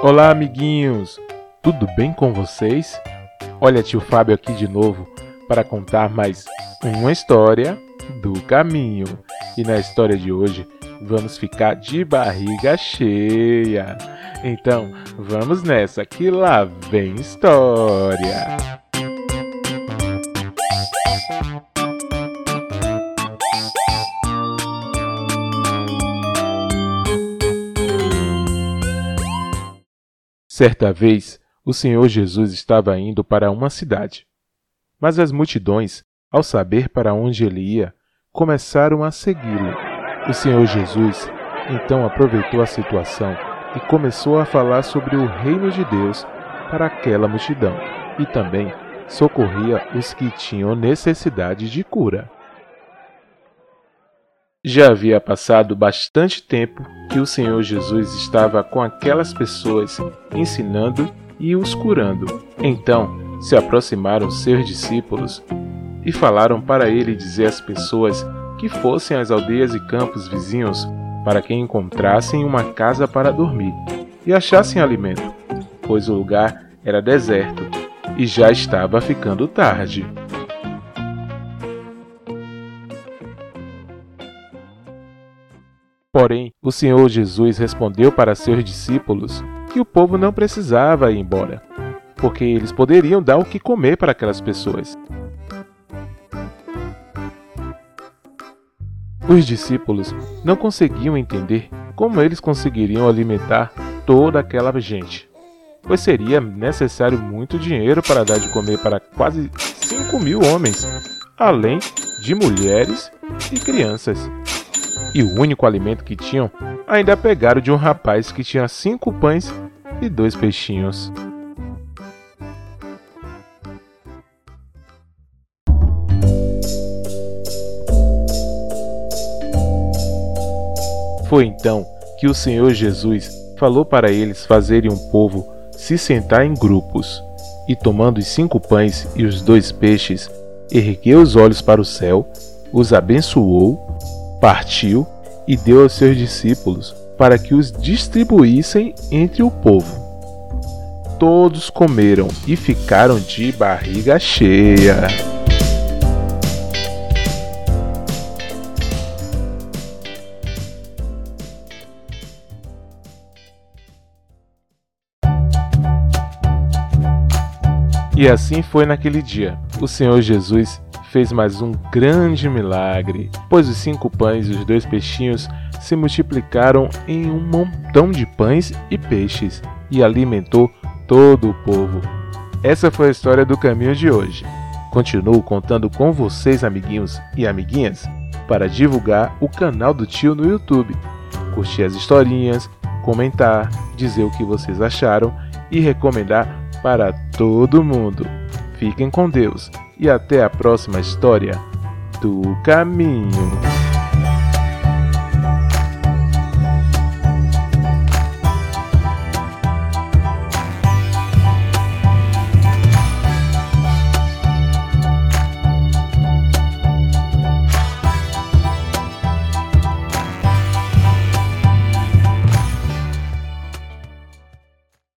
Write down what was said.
Olá, amiguinhos! Tudo bem com vocês? Olha, tio Fábio aqui de novo para contar mais uma história do caminho. E na história de hoje vamos ficar de barriga cheia. Então, vamos nessa que lá vem história. Certa vez, o Senhor Jesus estava indo para uma cidade. Mas as multidões, ao saber para onde ele ia, começaram a segui-lo. O Senhor Jesus então aproveitou a situação e começou a falar sobre o reino de Deus para aquela multidão e também socorria os que tinham necessidade de cura. Já havia passado bastante tempo que o Senhor Jesus estava com aquelas pessoas, ensinando e os curando. Então se aproximaram seus discípulos e falaram para ele dizer às pessoas que fossem às aldeias e campos vizinhos para que encontrassem uma casa para dormir e achassem alimento, pois o lugar era deserto e já estava ficando tarde. Porém, o Senhor Jesus respondeu para seus discípulos que o povo não precisava ir embora, porque eles poderiam dar o que comer para aquelas pessoas. Os discípulos não conseguiam entender como eles conseguiriam alimentar toda aquela gente, pois seria necessário muito dinheiro para dar de comer para quase 5 mil homens, além de mulheres e crianças e o único alimento que tinham ainda pegaram de um rapaz que tinha cinco pães e dois peixinhos. Foi então que o Senhor Jesus falou para eles fazerem um povo se sentar em grupos, e tomando os cinco pães e os dois peixes, ergueu os olhos para o céu, os abençoou partiu e deu aos seus discípulos para que os distribuíssem entre o povo. Todos comeram e ficaram de barriga cheia. E assim foi naquele dia. O Senhor Jesus fez mais um grande milagre, pois os cinco pães e os dois peixinhos se multiplicaram em um montão de pães e peixes e alimentou todo o povo. Essa foi a história do caminho de hoje. Continuo contando com vocês, amiguinhos e amiguinhas, para divulgar o canal do tio no YouTube, curtir as historinhas, comentar, dizer o que vocês acharam e recomendar para todo mundo. Fiquem com Deus e até a próxima história do caminho.